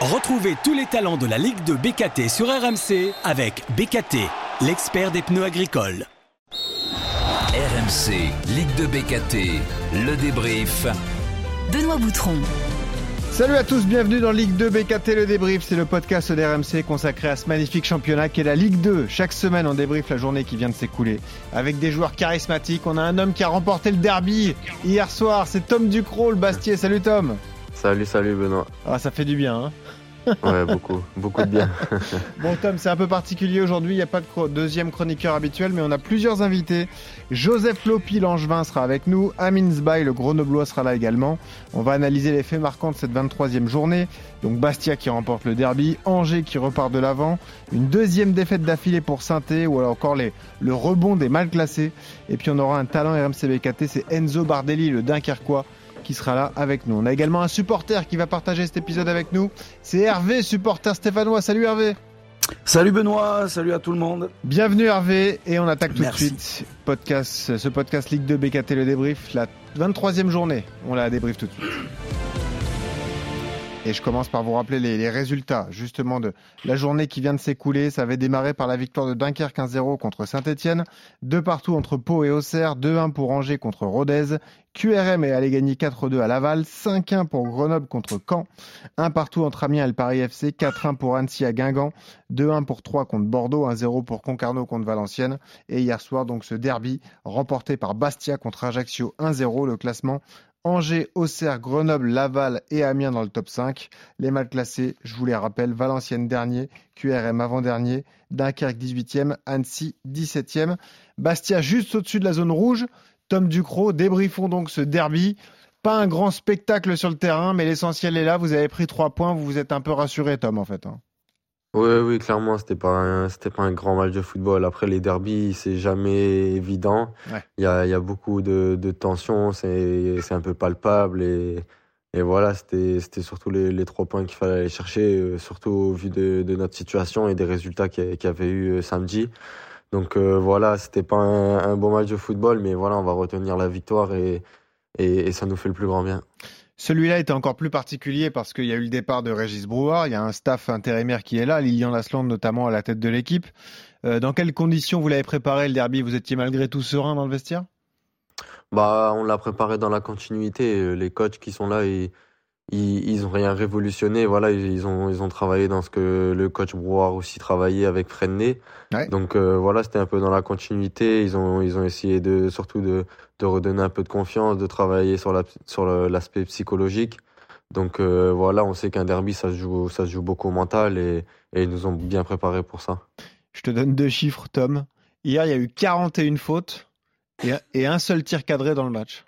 Retrouvez tous les talents de la Ligue de BKT sur RMC avec BKT, l'expert des pneus agricoles. RMC, Ligue de BKT, le débrief. Benoît Boutron. Salut à tous, bienvenue dans Ligue 2 BKT Le Débrief. C'est le podcast d'RMC consacré à ce magnifique championnat qu'est la Ligue 2. Chaque semaine, on débrief la journée qui vient de s'écouler. Avec des joueurs charismatiques, on a un homme qui a remporté le derby hier soir. C'est Tom Ducrot, le Bastier. Salut Tom. Salut, salut Benoît. Ah, ça fait du bien. Hein ouais, beaucoup, beaucoup de bien. bon Tom, c'est un peu particulier aujourd'hui, il n'y a pas de deuxième chroniqueur habituel, mais on a plusieurs invités. Joseph Lopi, l'Angevin, sera avec nous. Amin Zbaï, le Grenoblois, sera là également. On va analyser les faits marquants de cette 23e journée. Donc Bastia qui remporte le derby, Angers qui repart de l'avant, une deuxième défaite d'affilée pour saint ou alors encore le rebond des mal classés. Et puis on aura un talent RMCBKT, c'est Enzo Bardelli, le Dunkerquois qui sera là avec nous. On a également un supporter qui va partager cet épisode avec nous. C'est Hervé, supporter stéphanois. Salut Hervé. Salut Benoît, salut à tout le monde. Bienvenue Hervé et on attaque tout de suite podcast, ce podcast Ligue 2 BKT le débrief, la 23e journée. On la débrief tout de suite. Et je commence par vous rappeler les, résultats justement de la journée qui vient de s'écouler. Ça avait démarré par la victoire de Dunkerque 1-0 contre Saint-Etienne, deux partout entre Pau et Auxerre, 2-1 pour Angers contre Rodez, QRM est allé gagner 4-2 à Laval, 5-1 pour Grenoble contre Caen, un partout entre Amiens et le Paris FC, 4-1 pour Annecy à Guingamp, 2-1 pour 3 contre Bordeaux, 1-0 pour Concarneau contre Valenciennes. Et hier soir, donc ce derby remporté par Bastia contre Ajaccio. 1-0, le classement Angers, Auxerre, Grenoble, Laval et Amiens dans le top 5. Les mal classés, je vous les rappelle, Valenciennes dernier, QRM avant-dernier, Dunkerque 18e, Annecy 17e, Bastia juste au-dessus de la zone rouge. Tom Ducrot, débriefons donc ce derby. Pas un grand spectacle sur le terrain, mais l'essentiel est là. Vous avez pris trois points, vous vous êtes un peu rassuré, Tom, en fait. Hein. Oui, oui, clairement, c'était pas c'était pas un grand match de football. Après les derbies, c'est jamais évident. Il y a, y a beaucoup de, de tensions, c'est, c'est un peu palpable et, et voilà, c'était, c'était surtout les, les trois points qu'il fallait aller chercher, euh, surtout au vu de, de notre situation et des résultats qu'il y avait eu euh, samedi. Donc euh, voilà, c'était pas un, un, bon match de football, mais voilà, on va retenir la victoire et, et, et ça nous fait le plus grand bien. Celui-là était encore plus particulier parce qu'il y a eu le départ de Régis Brouard, il y a un staff intérimaire qui est là, Lilian Lasland notamment à la tête de l'équipe. Euh, dans quelles conditions vous l'avez préparé le derby? Vous étiez malgré tout serein dans le vestiaire? Bah, on l'a préparé dans la continuité. Les coachs qui sont là, ils, ils, ils ont rien révolutionné. Voilà, ils ont ils ont travaillé dans ce que le coach Brouard aussi travaillait avec Freinet. Donc euh, voilà, c'était un peu dans la continuité. Ils ont ils ont essayé de surtout de de redonner un peu de confiance, de travailler sur la sur l'aspect psychologique. Donc euh, voilà, on sait qu'un derby ça se joue ça se joue beaucoup au mental et et ils nous ont bien préparé pour ça. Je te donne deux chiffres, Tom. Hier, il y a eu 41 fautes et, et un seul tir cadré dans le match.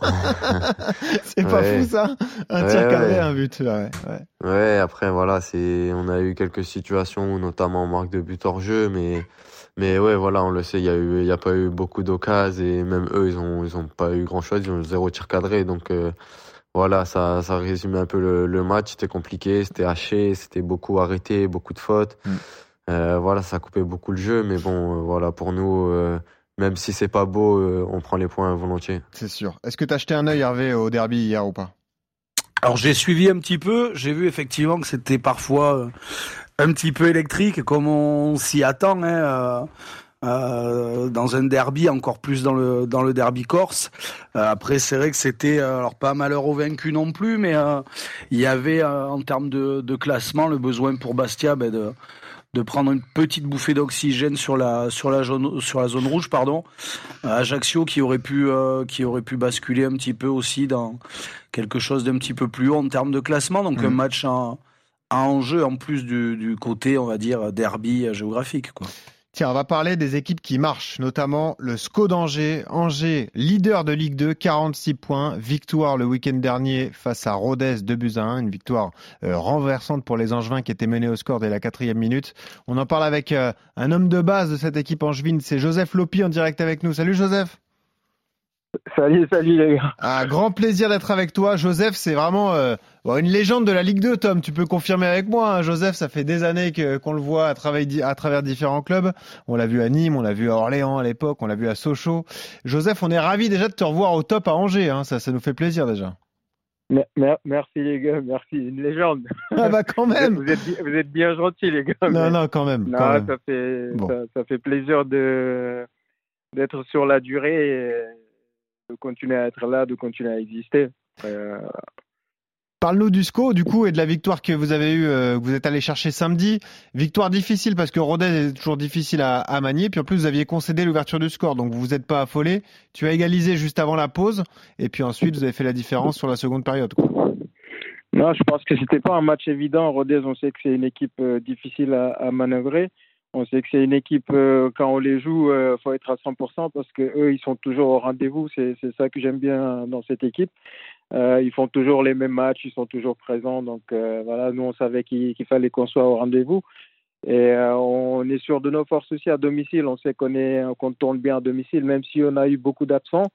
c'est pas fou ça? Un tir cadré, un but. Ouais, ouais. après voilà, c'est on a eu quelques situations, notamment en marque de but hors jeu, mais mais ouais, voilà, on le sait, il y a eu, il y a pas eu beaucoup d'occasions et même eux, ils ont, ils ont pas eu grand chose, ils ont zéro tir cadré, donc euh, voilà, ça, ça résumait un peu le, le match. C'était compliqué, c'était haché, c'était beaucoup arrêté, beaucoup de fautes. Mm. Euh, voilà, ça coupait beaucoup le jeu, mais bon, euh, voilà, pour nous même si c'est pas beau, euh, on prend les points volontiers. C'est sûr. Est-ce que tu as acheté un œil, Hervé, au derby hier ou pas? Alors j'ai suivi un petit peu. J'ai vu effectivement que c'était parfois euh, un petit peu électrique, comme on s'y attend. Hein, euh, dans un derby, encore plus dans le dans le derby corse. après, c'est vrai que c'était alors pas malheureux vaincu non plus, mais il y avait en termes de, de, classement le besoin pour Bastia ben, de de prendre une petite bouffée d'oxygène sur la sur la zone sur la zone rouge pardon Ajaccio qui aurait pu euh, qui aurait pu basculer un petit peu aussi dans quelque chose d'un petit peu plus haut en termes de classement donc un mmh. match en, enjeu en plus du, côté on va dire derby géographique. Tiens, on va parler des équipes qui marchent, notamment le SCO d'Angers. Angers, leader de Ligue 2, 46 points. Victoire le week-end dernier face à Rodez, 2 buts à 1. Une victoire euh, renversante pour les Angevins qui étaient menés au score dès la quatrième minute. On en parle avec euh, un homme de base de cette équipe angevine, c'est Joseph Lopi en direct avec nous. Salut Joseph Salut, salut les gars. Un grand plaisir d'être avec toi. Joseph, c'est vraiment euh, une légende de la Ligue 2, Tom. Tu peux confirmer avec moi. Hein. Joseph, ça fait des années qu'on le voit à travers, à travers différents clubs. On l'a vu à Nîmes, on l'a vu à Orléans à l'époque, on l'a vu à Sochaux. Joseph, on est ravi déjà de te revoir au top à Angers. Hein. Ça, ça nous fait plaisir déjà. Mer- mer- Merci les gars, merci, une légende. Ah bah quand même. vous êtes bi- vous êtes bien gentils les gars. Non, non, quand même. Non, quand même. ça fait Bon. ça, ça fait plaisir de d'être sur la durée et de continuer à être là, de continuer à exister. Euh, Parle-nous du SCO, du coup, et de la victoire que vous avez eue, euh, que vous êtes allé chercher samedi. Victoire difficile parce que Rodez est toujours difficile à, à manier. Puis en plus, vous aviez concédé l'ouverture du score, donc vous vous êtes pas affolé. Tu as égalisé juste avant la pause, et puis ensuite, vous avez fait la différence sur la seconde période. quoi. Non, je pense que c'était pas un match évident. Rodez, on sait que c'est une équipe euh, difficile à, à manœuvrer. On sait que c'est une équipe euh, quand on les joue, euh, faut être à 100% parce que eux, ils sont toujours au rendez-vous. C'est c'est ça que j'aime bien dans cette équipe. Euh, ils font toujours les mêmes matchs, ils sont toujours présents. Donc euh, voilà, nous on savait qu'il qu'il fallait qu'on soit au rendez-vous. Et euh, on est sûr de nos forces aussi à domicile. On sait qu'on est qu'on tourne bien à domicile, même si on a eu beaucoup d'absents.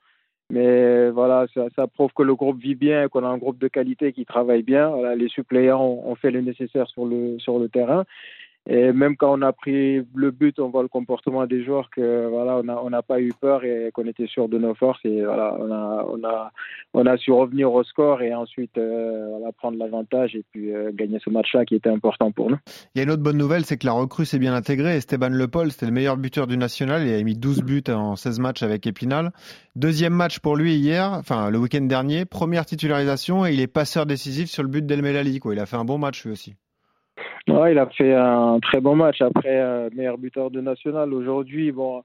Mais voilà, ça, ça prouve que le groupe vit bien, qu'on a un groupe de qualité qui travaille bien. Voilà, les suppléants ont, ont fait le nécessaire sur le sur le terrain. Et même quand on a pris le but, on voit le comportement des joueurs que voilà, on n'a on n'a pas eu peur et qu'on était sûr de nos forces. Et voilà, on a on a on a su revenir au score et ensuite euh, voilà, prendre l'avantage et puis euh, gagner ce match-là qui était important pour nous. Il y a une autre bonne nouvelle, c'est que la recrue s'est bien intégrée. Esteban Lepol, c'était le meilleur buteur du national. Il a mis 12 buts en 16 matchs avec Épinal. Deuxième match pour lui hier, enfin le week-end dernier. Première titularisation et il est passeur décisif sur le but d'El Melali. Il a fait un bon match lui aussi. Ouais, il a fait un très bon match après euh, meilleur buteur de national. Aujourd'hui, bon,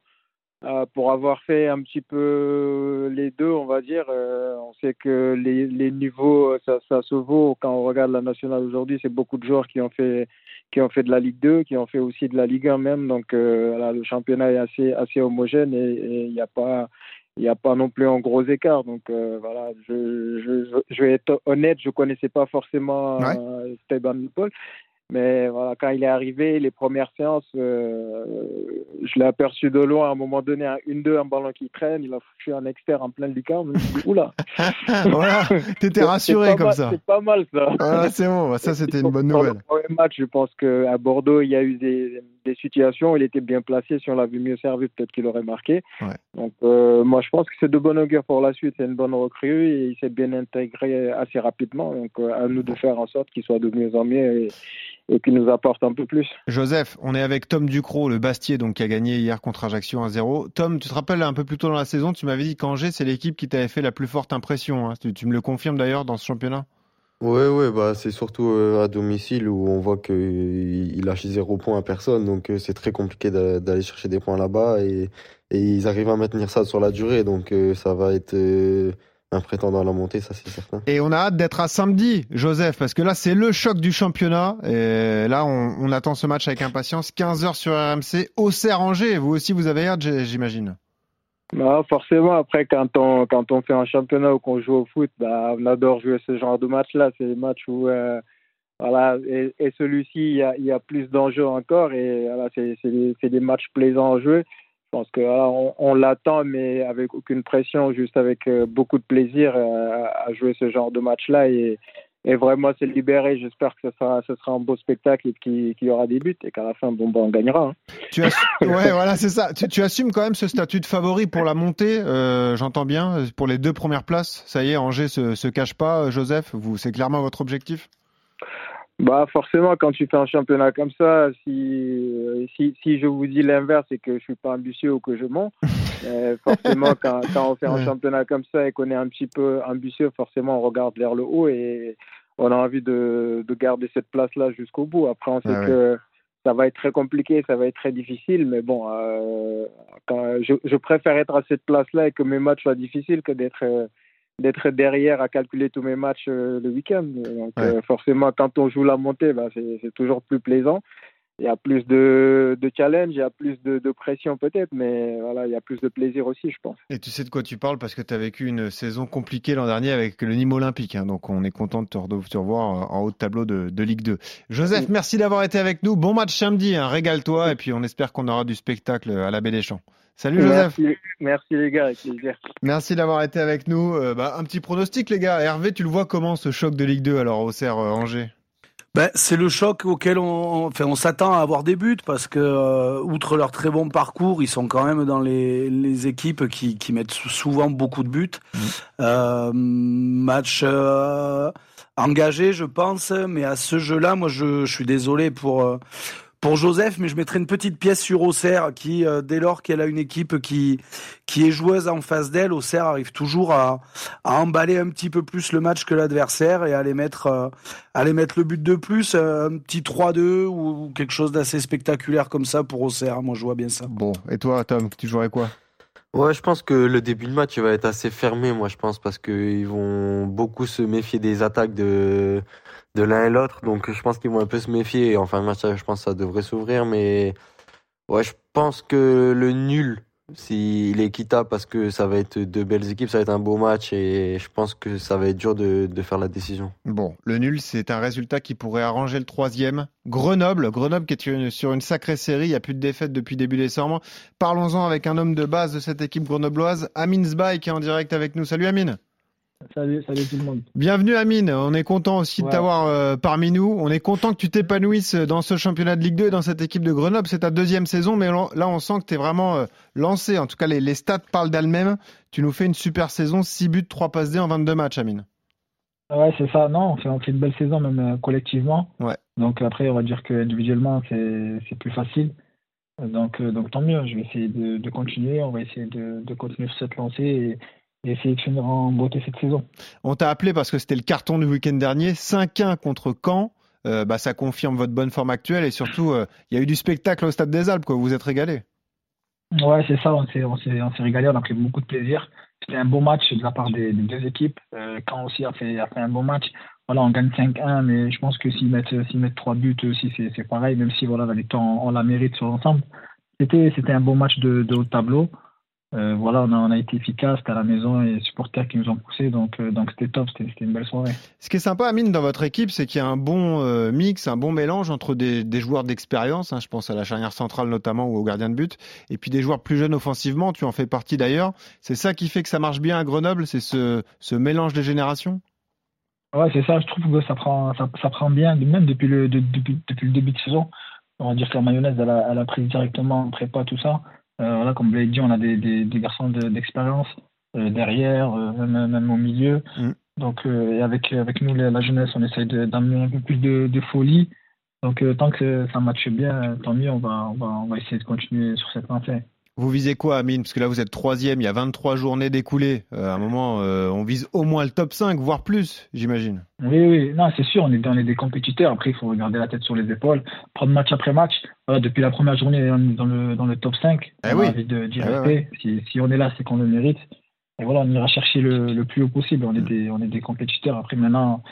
euh, pour avoir fait un petit peu les deux, on va dire, euh, on sait que les, les niveaux, ça, ça se vaut quand on regarde la nationale aujourd'hui. C'est beaucoup de joueurs qui ont fait qui ont fait de la Ligue 2, qui ont fait aussi de la Ligue 1 même. Donc euh, voilà, le championnat est assez assez homogène et il n'y a pas il n'y a pas non plus un gros écart. Donc euh, voilà, je, je, je vais être honnête, je connaissais pas forcément Ouais. euh, Esteban Paul. Mais voilà, quand il est arrivé, les premières séances, euh, je l'ai aperçu de loin à un moment donné, un 1-2, un ballon qui traîne, il a foutu un expert en plein lucarne. Oula voilà, t'étais rassuré comme mal- ça. C'est pas mal ça. Voilà, c'est bon, ça c'était une bonne Dans nouvelle. le premier match, je pense qu'à Bordeaux, il y a eu des, des situations où il était bien placé. Si on l'avait mieux servi, peut-être qu'il aurait marqué. Ouais. Donc, euh, moi, je pense que c'est de bon augure pour la suite. C'est une bonne recrue et il s'est bien intégré assez rapidement. Donc, euh, à nous de faire en sorte qu'il soit de mieux en mieux et, et qu'il nous apporte un peu plus. Joseph, on est avec Tom Ducrot, le Bastier, donc qui a gagné hier contre Ajaccio 1-0. Tom, tu te rappelles un peu plus tôt dans la saison, tu m'avais dit qu'Angers, c'est l'équipe qui t'avait fait la plus forte impression. hein. Tu, tu me le confirmes d'ailleurs dans ce championnat? Ouais, ouais, bah, c'est surtout euh, à domicile où on voit qu'il il lâche zéro point à personne. Donc, euh, c'est très compliqué d'a- d'aller chercher des points là-bas. Et, ils arrivent à maintenir ça sur la durée. Donc, euh, ça va être euh, un prétendant à la montée, ça, c'est certain. Et on a hâte d'être à samedi, Joseph, parce que là, c'est le choc du championnat. Et là, on, attend ce match avec impatience. 15h sur RMC, Auxerre-Angers. Vous aussi, vous avez hâte, j'imagine. Bah, forcément, après, quand on, quand on fait un championnat ou qu'on joue au foot, bah, on adore jouer ce genre de match-là. C'est des matchs où, euh, voilà, et, celui-ci, il y a, y a plus d'enjeux encore et voilà, c'est des, des matchs plaisants à jouer. Je pense que voilà, on, on l'attend, mais avec aucune pression, juste avec euh, beaucoup de plaisir euh, à jouer ce genre de match-là et, et vraiment se libérer. J'espère que ce sera, ce sera un beau spectacle et qu'il y aura des buts et qu'à la fin, bon, on gagnera. hein. Tu as... ouais, voilà, c'est ça. Tu, tu assumes quand même ce statut de favori pour la montée, euh, j'entends bien, pour les deux premières places. Ça y est, Angers se, se cache pas, euh, Joseph. Vous, c'est clairement votre objectif? Bah forcément, quand tu fais un championnat comme ça, si euh, si, si je vous dis l'inverse, c'est que je suis pas ambitieux ou que je mens. Euh, forcément, quand, quand on fait un championnat comme ça et qu'on est un petit peu ambitieux, forcément, on regarde vers le haut et on a envie de, de garder cette place-là jusqu'au bout. Après, on sait Ah ouais. que ça va être très compliqué, ça va être très difficile, mais bon, euh, quand, je, je préfère être à cette place-là et que mes matchs soient difficiles que d'être euh, d'être derrière à calculer tous mes matchs euh, le week-end. Donc Ouais. euh, forcément, quand on joue la montée, bah, c'est toujours plus plaisant. Il y a plus de, de challenge, il y a plus de, de pression peut-être, mais voilà, il y a plus de plaisir aussi, je pense. Et tu sais de quoi tu parles parce que tu as vécu une saison compliquée l'an dernier avec le Nîmes Olympique. hein. donc on est content de te, revoir en haut de tableau de, de Ligue 2. Joseph, merci d'avoir été avec nous. Bon match samedi, hein. régale-toi et puis on espère qu'on aura du spectacle à la Baie des Champs. Salut Joseph. Merci, merci les gars, avec plaisir. Merci d'avoir été avec nous. Euh, bah, un petit pronostic les gars. Hervé, tu le vois comment ce choc de Ligue 2 alors au Serre Angers? Ben, c'est le choc auquel on, enfin, on s'attend à avoir des buts parce que, euh, outre leur très bon parcours, ils sont quand même dans les, les équipes qui, qui mettent souvent beaucoup de buts. Mmh. Euh, match euh, engagé, je pense, mais à ce jeu-là, moi, je, je suis désolé pour euh, pour Joseph, mais je mettrai une petite pièce sur Auxerre qui, euh, dès lors qu'elle a une équipe qui qui est joueuse en face d'elle, Auxerre arrive toujours à, à emballer un petit peu plus le match que l'adversaire et à aller mettre euh, à aller mettre le but de plus, euh, un petit 3-2 ou quelque chose d'assez spectaculaire comme ça pour Auxerre. Moi, je vois bien ça. Bon, et toi, Tom, tu jouerais quoi? Ouais, je pense que le début de match va être assez fermé, moi je pense, parce qu'ils vont beaucoup se méfier des attaques de de l'un et l'autre. Donc je pense qu'ils vont un peu se méfier. En fin de match, je pense que ça devrait s'ouvrir. Mais ouais, je pense que le nul, s'il est équitable, parce que ça va être deux belles équipes, ça va être un beau match. Et je pense que ça va être dur de, faire la décision. Bon, le nul, c'est un résultat qui pourrait arranger le troisième. Grenoble, Grenoble qui est sur une sacrée série, il n'y a plus de défaite depuis début décembre. Parlons-en avec un homme de base de cette équipe grenobloise, Amine Zbaï, qui est en direct avec nous. Salut Amine Salut, salut tout le monde. Bienvenue Amine, on est content aussi de t'avoir euh, parmi nous. On est content que tu t'épanouisses dans ce championnat de Ligue 2 et dans cette équipe de Grenoble. C'est ta deuxième saison, mais là on sent que tu es vraiment euh, lancé. En tout cas, les, les stats parlent d'elles-mêmes. Tu nous fais une super saison, 6 buts, 3 passes D en 22 matchs, Amine. Ouais, c'est ça. Non, on fait, on fait une belle saison, même euh, collectivement. Ouais. Donc après, on va dire que individuellement, c'est plus facile. Donc, euh, donc tant mieux. Je vais essayer de, de continuer. On va essayer de, de continuer sur cette lancée et, de finir en beauté cette saison. On t'a appelé parce que c'était le carton du week-end dernier, 5-1 contre Caen. Euh, bah, ça confirme votre bonne forme actuelle et surtout, euh, il y a eu du spectacle au Stade des Alpes. Quoi. Vous vous êtes régalé. Ouais, c'est ça. On s'est on s'est on s'est régalé. On a pris beaucoup de plaisir. C'était un bon match de la part des, des deux équipes. Euh, Caen aussi a fait, a fait un bon match. Voilà, on gagne 5-1, mais je pense que s'ils mettent, s'ils mettent 3 buts aussi, c'est c'est pareil, même si voilà, la victoire, on, on la mérite sur l'ensemble. C'était c'était un bon match de, de haut tableau. Euh, voilà, on a, on a été efficace, à la maison et les supporters qui nous ont poussé, donc euh, donc c'était top, c'était c'était une belle soirée. Ce qui est sympa, Amine, dans votre équipe, c'est qu'il y a un bon euh, mix, un bon mélange entre des, des joueurs d'expérience, hein, je pense à la charnière centrale notamment ou au gardien de but, et puis des joueurs plus jeunes offensivement, tu en fais partie d'ailleurs. C'est ça qui fait que ça marche bien à Grenoble, c'est ce, ce mélange des générations? Ouais, c'est ça, je trouve que ça prend, ça, ça prend bien, même depuis le, de- depuis, depuis le début de saison. On va dire que la mayonnaise, elle a, elle a pris directement en prépa, tout ça. Euh, voilà, comme vous l'avez dit, on a des, des, des garçons de- d'expérience euh, derrière, euh, même, même au milieu. Mm. Donc, et avec, avec nous, la, la jeunesse, on essaye d'amener un peu plus de, de folie. Donc, tant que ça matche bien, tant mieux, on va, on va, on va essayer de continuer sur cette lancée. Vous visez quoi, Amine? Parce que là, vous êtes troisième, il y a 23 journées découlées. Euh, à un moment, euh, on vise au moins le top 5, voire plus, j'imagine. Oui, oui, non, c'est sûr, on est, des compétiteurs. Après, il faut regarder la tête sur les épaules, prendre match après match. Voilà, depuis la première journée, on est dans le, dans le top 5. Eh on oui. a envie de- d'y Eh ouais, rester. Si, si on est là, c'est qu'on le mérite. Et voilà, on ira chercher le, le plus haut possible. On est, des, on est des compétiteurs. Après, maintenant,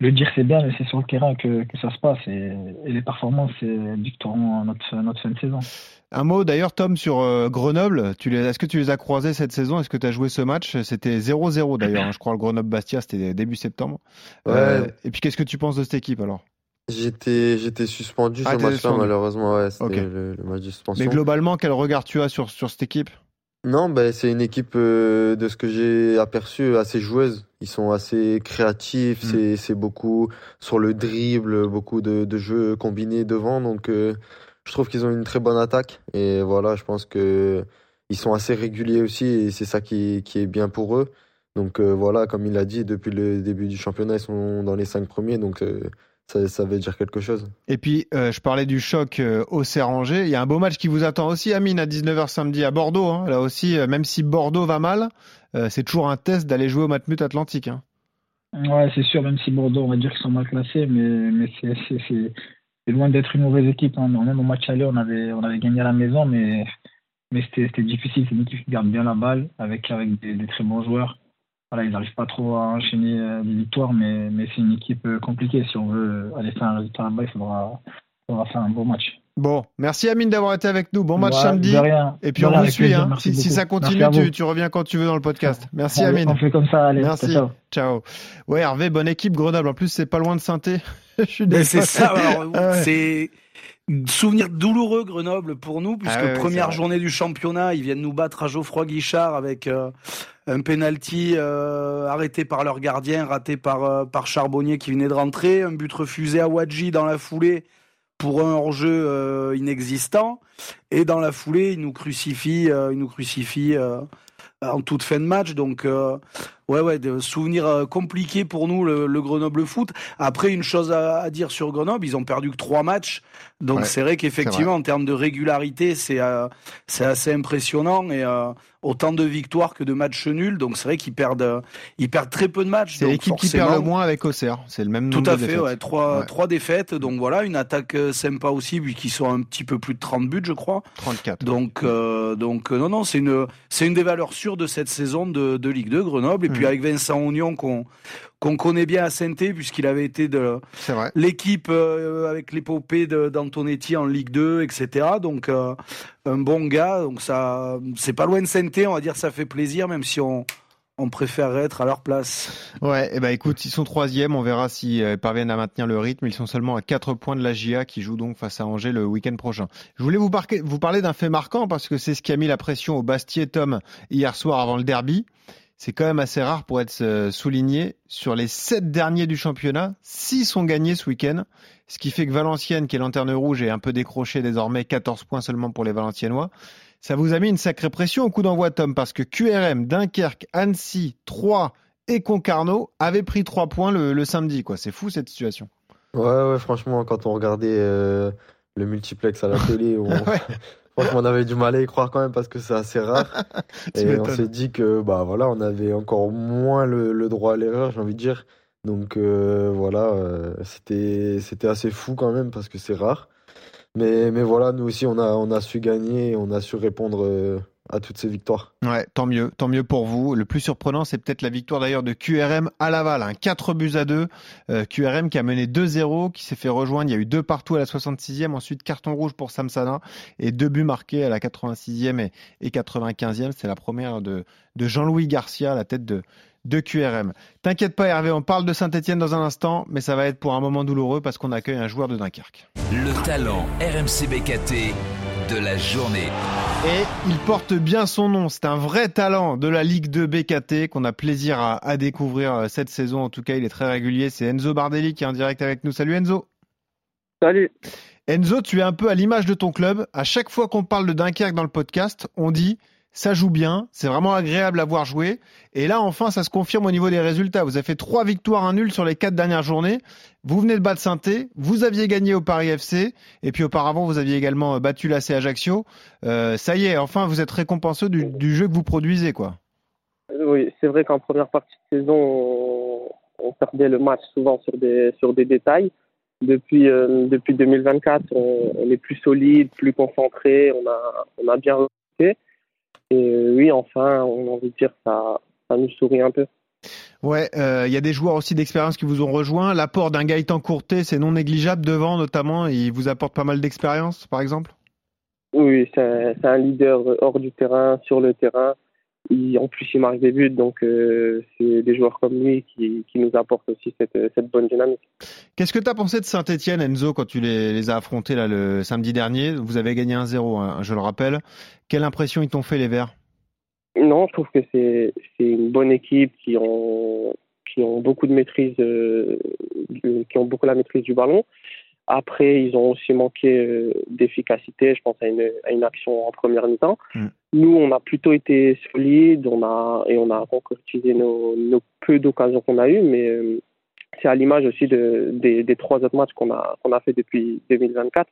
le dire, c'est bien, mais c'est sur le terrain que, que ça se passe. Et, et les performances c'est dicteront notre, notre fin de saison. Un mot d'ailleurs, Tom, sur euh, Grenoble. Tu les- Est-ce que tu les as croisés cette saison? Est-ce que tu as joué ce match? C'était 0-0 d'ailleurs. hein. Je crois le Grenoble-Bastia, c'était début septembre. Euh, et puis, qu'est-ce que tu penses de cette équipe alors? J'étais j'étais suspendu Ah, ce match-là, malheureusement. Ouais, c'était Ok. le, le match de suspension. Mais globalement, quel regard tu as sur, sur cette équipe? Non, ben c'est une équipe euh, de ce que j'ai aperçu assez joueuse. Ils sont assez créatifs, Mm. c'est c'est beaucoup sur le dribble, beaucoup de, de jeux combinés devant. Donc euh, je trouve qu'ils ont une très bonne attaque et voilà, je pense que ils sont assez réguliers aussi et c'est ça qui qui est bien pour eux. Donc euh, voilà, comme il a dit, depuis le début du championnat, ils sont dans les cinq premiers, donc euh, ça, ça veut dire quelque chose. Et puis, euh, je parlais du choc euh, au Serranger. Il y a un beau match qui vous attend aussi, Amine, à 19h samedi à Bordeaux. hein. Là aussi, euh, même si Bordeaux va mal, euh, c'est toujours un test d'aller jouer au Matmut Atlantique. hein. Ouais, c'est sûr, même si Bordeaux, on va dire qu'ils sont mal classés, mais, mais c'est, loin d'être une mauvaise équipe. Hein. Même au match aller, on avait, on avait gagné à la maison, mais, mais c'était, c'était difficile. C'est une équipe qui garde bien la balle, avec, avec des, des très bons joueurs. Voilà, ils n'arrivent pas trop à enchaîner euh, des victoires, mais, mais c'est une équipe euh, compliquée. Si on veut aller faire un résultat là-bas, il faudra, faudra faire un beau match. Bon, merci Amine d'avoir été avec nous. Bon match Ouais, samedi. de rien. Et puis De on vous suit. hein. Si, si ça continue, tu, tu reviens quand tu veux dans le podcast. Merci Allez, Amine. On fait comme ça, allez. Merci. ciao, ciao. Ouais, Hervé, bonne équipe Grenoble. En plus, c'est pas loin de saint Je suis désolé. c'est ça. alors, Ah ouais. C'est Souvenir douloureux Grenoble pour nous, puisque Ah ouais, première journée du championnat, ils viennent nous battre à Geoffroy Guichard avec euh, un penalty euh, arrêté par leur gardien, raté par, euh, par Charbonnier qui venait de rentrer, un but refusé à Wadji dans la foulée pour un hors-jeu inexistant, et dans la foulée, ils nous crucifient, ils nous crucifient en toute fin de match. Donc, ouais, ouais, de souvenirs euh, compliqués pour nous, le, le Grenoble Foot. Après, une chose à, à dire sur Grenoble, ils ont perdu que trois matchs. Donc, Ouais, c'est vrai qu'effectivement, en termes de régularité, c'est euh, c'est assez impressionnant. Et euh, autant de victoires que de matchs nuls. Donc, c'est vrai qu'ils perdent, euh, ils perdent très peu de matchs. C'est l'équipe qui perd le moins avec Auxerre. C'est le même tout nombre à de fait, défaites. ouais, trois, Ouais. trois défaites. Donc voilà, une attaque euh, sympa aussi, vu qu'ils sont un petit peu plus de 30 buts, je crois. 34. Donc, euh, donc non, non, c'est une, c'est une des valeurs sûres de cette saison de, de Ligue 2 Grenoble. Et puis avec Vincent Oignon, qu'on qu'on connaît bien à saint puisqu'il avait été de l'équipe euh, avec l'épopée d'Antonetti en Ligue 2, etc. Donc euh, un bon gars. Donc ça, c'est pas loin de saint on va dire, ça fait plaisir, même si on on préférerait être à leur place. Ouais, et ben écoute, ils sont troisième, on verra s'ils euh, parviennent à maintenir le rythme. Ils sont seulement à 4 points de la GIA qui joue donc face à Angers le week-end prochain. Je voulais vous, parquer- vous parler d'un fait marquant parce que c'est ce qui a mis la pression au Bastier Tom hier soir avant le derby. C'est quand même assez rare pour être euh, souligné. Sur les 7 derniers du championnat, 6 sont gagnés ce week-end. Ce qui fait que Valenciennes, qui est lanterne rouge, est un peu décroché désormais, 14 points seulement pour les Valenciennois. Ça vous a mis une sacrée pression au coup d'envoi, Tom, parce que QRM, Dunkerque, Annecy, Troyes et Concarneau avaient pris 3 points le, le samedi. quoi. C'est fou cette situation. Ouais, ouais, franchement, quand on regardait euh, le multiplex à la télé, on... Ouais. Franchement, on avait du mal à y croire quand même parce que c'est assez rare. Et on s'est dit que bah voilà, on avait encore moins le, le droit à l'erreur, j'ai envie de dire. Donc euh, voilà, euh, c'était c'était assez fou quand même parce que c'est rare. Mais mais voilà, nous aussi on a on a su gagner, et on a su répondre euh, à toutes ces victoires. Ouais, tant mieux, tant mieux pour vous. Le plus surprenant, c'est peut-être la victoire d'ailleurs de QRM à Laval, hein, 4 buts à 2. Euh, QRM qui a mené 2-0, qui s'est fait rejoindre. Il y a eu deux partout à la 66e, ensuite carton rouge pour Samsana et deux buts marqués à la 86e et, et 95e. C'est la première de, de Jean-Louis Garcia à la tête de, de QRM. T'inquiète pas Hervé, on parle de Saint-Etienne dans un instant, mais ça va être pour un moment douloureux parce qu'on accueille un joueur de Dunkerque. Le talent RMC BKT de la journée. Et il porte bien son nom. C'est un vrai talent de la Ligue 2 BKT qu'on a plaisir à, à découvrir euh, cette saison. En tout cas, il est très régulier. C'est Enzo Bardelli qui est en direct avec nous. Salut Enzo. Salut. Enzo, tu es un peu à l'image de ton club. À chaque fois qu'on parle de Dunkerque dans le podcast, on dit ça joue bien, c'est vraiment agréable à voir jouer. Et là, enfin, ça se confirme au niveau des résultats. Vous avez fait trois victoires, un nul sur les quatre dernières journées. Vous venez de battre saint vous aviez gagné au Paris FC, et puis auparavant, vous aviez également euh, battu l'AC Ajaccio. Euh, ça y est, enfin, vous êtes récompenseux du, jeu que vous produisez, quoi. Oui, c'est vrai qu'en première partie de saison, on, perdait le match souvent sur des, détails. Depuis, euh, depuis 2024, on, est plus solide, plus concentré, on a, on a bien recruté. Et euh, oui, enfin, on a envie de dire ça, ça nous sourit un peu. Ouais, euh, il y a des joueurs aussi d'expérience qui vous ont rejoint. L'apport d'un Gaëtan Courtet, c'est non négligeable devant, notamment. Il vous apporte pas mal d'expérience, par exemple? Oui, c'est un, c'est un leader hors du terrain, sur le terrain. Il, en plus, il marque des buts, donc euh, c'est des joueurs comme lui qui, qui nous apportent aussi cette, cette bonne dynamique. Qu'est-ce que tu as pensé de Saint-Etienne, Enzo, quand tu les, les as affrontés là, le samedi dernier? Vous avez gagné 1-0, hein, je le rappelle. Quelle impression ils t'ont fait, les Verts? Non, je trouve que c'est c'est une bonne équipe qui ont qui ont beaucoup de maîtrise, euh, qui ont beaucoup la maîtrise du ballon. Après, ils ont aussi manqué euh, d'efficacité. Je pense à une, à une action en première mi-temps. Mm. Nous, on a plutôt été solides, on a et on a concrétisé nos, nos peu d'occasions qu'on a eues, mais euh, c'est à l'image aussi de, des, des trois autres matchs qu'on a qu'on a fait depuis 2024.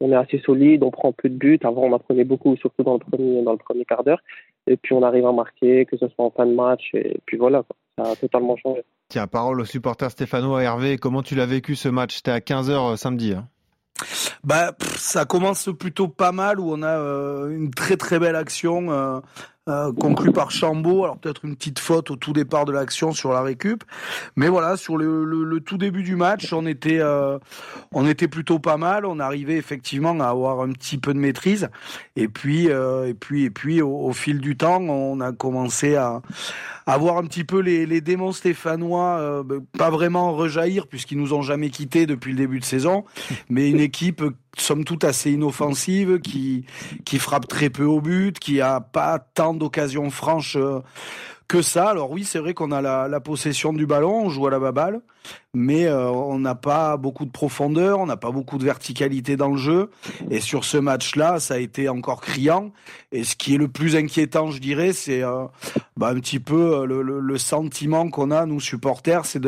On est assez solide, on prend peu de buts. Avant, on en prenait beaucoup, surtout dans le premier dans le premier quart d'heure. Et puis on arrive à marquer, que ce soit en fin de match. Et puis voilà, quoi. Ça a totalement changé. Tiens, parole au supporter stéphanois Hervé. Comment tu l'as vécu ce match? C'était à 15h samedi. hein. Bah, pff, ça commence plutôt pas mal où on a euh, une très très belle action euh, euh, conclue par Chambaud. Alors peut-être une petite faute au tout départ de l'action sur la récup, mais voilà sur le, tout début du match, on était euh, on était plutôt pas mal. On arrivait effectivement à avoir un petit peu de maîtrise. Et puis euh, et puis et puis au, fil du temps, on a commencé à à voir un petit peu les, les démons stéphanois, bah, pas vraiment rejaillir puisqu'ils nous ont jamais quittés depuis le début de saison, mais une équipe somme toute assez inoffensive, qui qui frappe très peu au but, qui a pas tant d'occasions franches euh, que ça. Alors oui, c'est vrai qu'on a la, possession du ballon, on joue à la baballe, mais euh, on n'a pas beaucoup de profondeur, on n'a pas beaucoup de verticalité dans le jeu. Et sur ce match-là, ça a été encore criant. Et ce qui est le plus inquiétant, je dirais, c'est euh, bah, un petit peu le, le, sentiment qu'on a nous supporters, c'est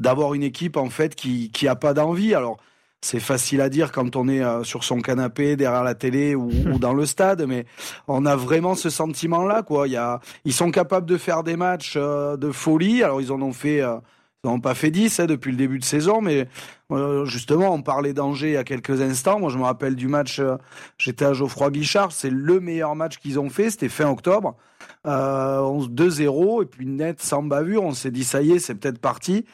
d'avoir une équipe en fait qui qui pas d'envie. Alors c'est facile à dire quand on est euh, sur son canapé derrière la télé ou, ou, dans le stade, mais on a vraiment ce sentiment-là, quoi. Il y a, ils sont capables de faire des matchs euh, de folie. Alors ils en ont fait, euh, ils n'ont pas fait 10 hein, depuis le début de saison, mais euh, justement, on parlait d'Angers il y a quelques instants. Moi, je me rappelle du match. Euh, J'étais à Geoffroy Guichard. C'est le meilleur match qu'ils ont fait. C'était fin octobre. Euh, 2-0 et puis net sans bavure. On s'est dit ça y est, c'est peut-être parti.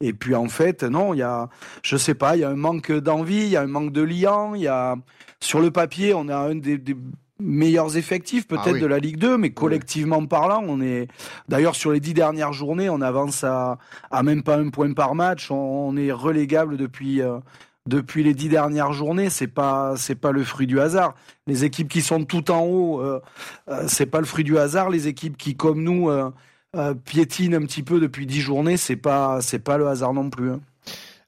Et puis en fait, non, il y a, je sais pas, il y a un manque d'envie, il y a un manque de liant. Il y a sur le papier, on a un des, des meilleurs effectifs peut-être Ah oui. de la Ligue 2, mais collectivement parlant, on est d'ailleurs sur les dix dernières journées, on avance à, à même pas un point par match, on, on est relégable depuis euh, depuis les dix dernières journées. C'est pas c'est pas le fruit du hasard. Les équipes qui sont tout en haut, euh, euh, c'est pas le fruit du hasard. Les équipes qui comme nous euh, euh, piétinent un petit peu depuis dix journées, c'est pas c'est pas le hasard non plus. hein.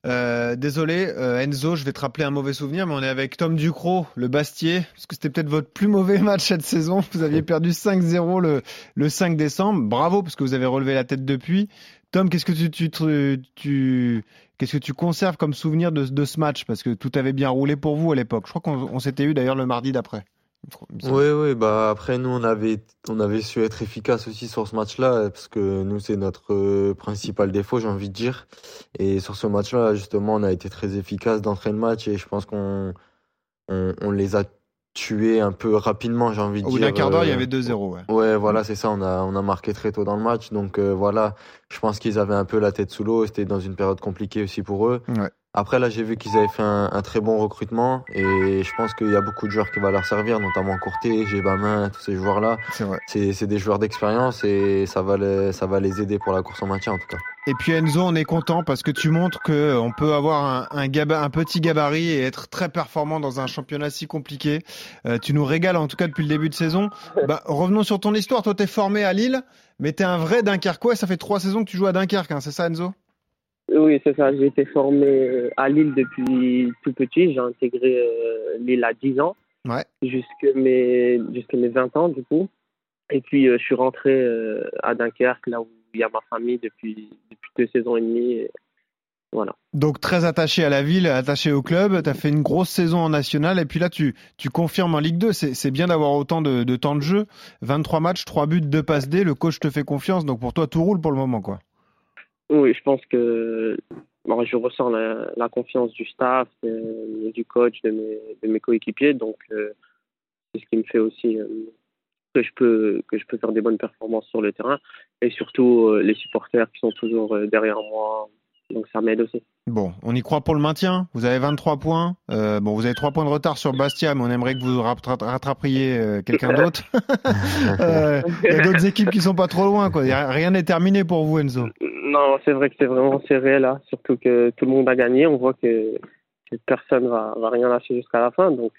Euh, désolé, Enzo, je vais te rappeler un mauvais souvenir, mais on est avec Tom Ducrot, le Bastier, parce que c'était peut-être votre plus mauvais match cette saison. Vous aviez perdu 5-0 le, le 5 décembre. Bravo, parce que vous avez relevé la tête depuis. Tom, qu'est-ce que tu, conserves comme souvenir de, ce match? Parce que tout avait bien roulé pour vous à l'époque. Je crois qu'on on s'était eu d'ailleurs le mardi d'après. Oui, oui, bah après nous on avait on avait su être efficace aussi sur ce match-là parce que nous c'est notre euh, principal défaut, j'ai envie de dire. Et sur ce match-là, justement, on a été très efficace d'entrée de match et je pense qu'on on, on les a tués un peu rapidement, j'ai envie de Au bout dire. d'un quart d'heure, il y euh, avait 2-0. Ouais. Ouais, voilà, c'est ça. On a, on a marqué très tôt dans le match. Donc euh, voilà, je pense qu'ils avaient un peu la tête sous l'eau. C'était dans une période compliquée aussi pour eux. Ouais. Après, là, j'ai vu qu'ils avaient fait un, un très bon recrutement. Et je pense qu'il y a beaucoup de joueurs qui vont leur servir, notamment Courté, Gébamin, tous ces joueurs-là. C'est des joueurs d'expérience et ça va, les, ça va les aider pour la course en maintien, en tout cas. Et puis Enzo, on est content parce que tu montres que euh, on peut avoir un, un, gaba- un petit gabarit et être très performant dans un championnat si compliqué. Euh, tu nous régales en tout cas depuis le début de saison. Bah, revenons sur ton histoire. Toi, t'es formé à Lille, mais t'es un vrai Dunkerquois. Ça fait trois saisons que tu joues à Dunkerque, hein, c'est ça, Enzo? Oui, c'est ça. J'ai été formé euh, à Lille depuis tout petit. J'ai intégré euh, Lille à 10 ans, Ouais. jusque mes, jusque mes 20 ans, du coup. Et puis, euh, je suis rentré à Dunkerque, là où il y a ma famille depuis, depuis deux saisons et demie. Et voilà. Donc très attaché à la ville, attaché au club. T'as fait une grosse saison en national et puis là, tu, tu confirmes en Ligue 2. C'est c'est bien d'avoir autant de, de temps de jeu. 23 matchs, 3 buts, 2 passes D. Le coach te fait confiance. Donc pour toi, tout roule pour le moment, quoi. Oui, je pense que je ressens la, confiance du staff, du coach, de mes, de mes coéquipiers. Donc, euh, c'est ce qui me fait aussi euh, que, je peux, que je peux faire des bonnes performances sur le terrain. Et surtout, euh, les supporters qui sont toujours derrière moi. Donc, ça m'aide aussi. Bon, on y croit pour le maintien. Vous avez 23 points. Euh, bon, vous avez 3 points de retard sur Bastia, mais on aimerait que vous rattra- rattrapiez euh, quelqu'un d'autre. Euh, Il y a d'autres équipes qui sont pas trop loin. Quoi. Rien n'est terminé pour vous, Enzo. Non, c'est vrai que c'est vraiment serré là. Surtout que tout le monde a gagné. On voit que, que personne va, va rien lâcher jusqu'à la fin. Donc,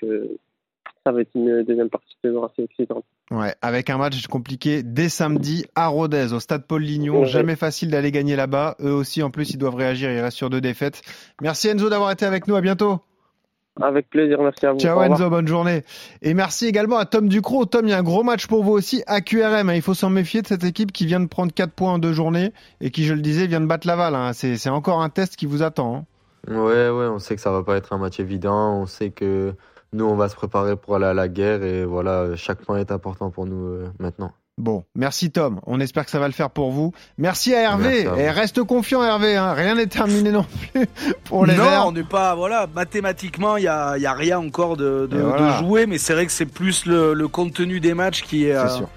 ça va être une deuxième partie de saison assez excitante. Ouais, avec un match compliqué dès samedi à Rodez, au stade Paul Lignon. Ouais. Jamais facile d'aller gagner là-bas. Eux aussi, en plus, ils doivent réagir. Ils restent sur deux défaites. Merci Enzo d'avoir été avec nous. À bientôt. Avec plaisir, merci à vous. Ciao. Enzo, bonne journée. Et merci également à Tom Ducrot. Tom, il y a un gros match pour vous aussi à QRM. hein. Il faut s'en méfier de cette équipe qui vient de prendre 4 points en deux journées et qui, je le disais, vient de battre Laval. hein. C'est c'est encore un test qui vous attend. hein. Ouais, ouais, on sait que ça va pas être un match évident. On sait que nous, on va se préparer pour aller à la guerre et voilà, chaque point est important pour nous euh, maintenant. Bon, merci Tom. On espère que ça va le faire pour vous. Merci à Hervé. Merci à vous. Et reste confiant Hervé. hein. Rien n'est terminé non plus pour les non, Verts. on n'est pas voilà mathématiquement il y a, il y a rien encore de, de, voilà. de jouer, mais c'est vrai que c'est plus le, le contenu des matchs qui est, euh, sûr.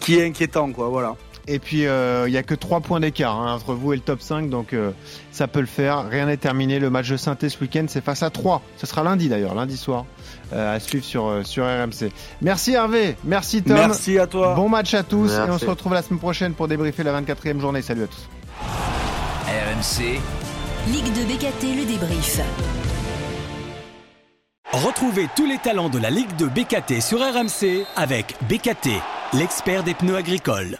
qui est inquiétant quoi. Voilà. Et puis, euh, il y a que 3 points d'écart hein, entre vous et le top 5, donc euh, ça peut le faire. Rien n'est terminé. Le match de synthé ce week-end, c'est face à 3. Ce sera lundi d'ailleurs, lundi soir, euh, à suivre sur, euh, sur RMC. Merci Hervé, merci Tom. Merci à toi. Bon match à tous et on se retrouve la semaine prochaine pour débriefer la 24e journée. Salut à tous. RMC, Ligue de BKT, le débrief. Retrouvez tous les talents de la Ligue de BKT sur RMC avec BKT, l'expert des pneus agricoles.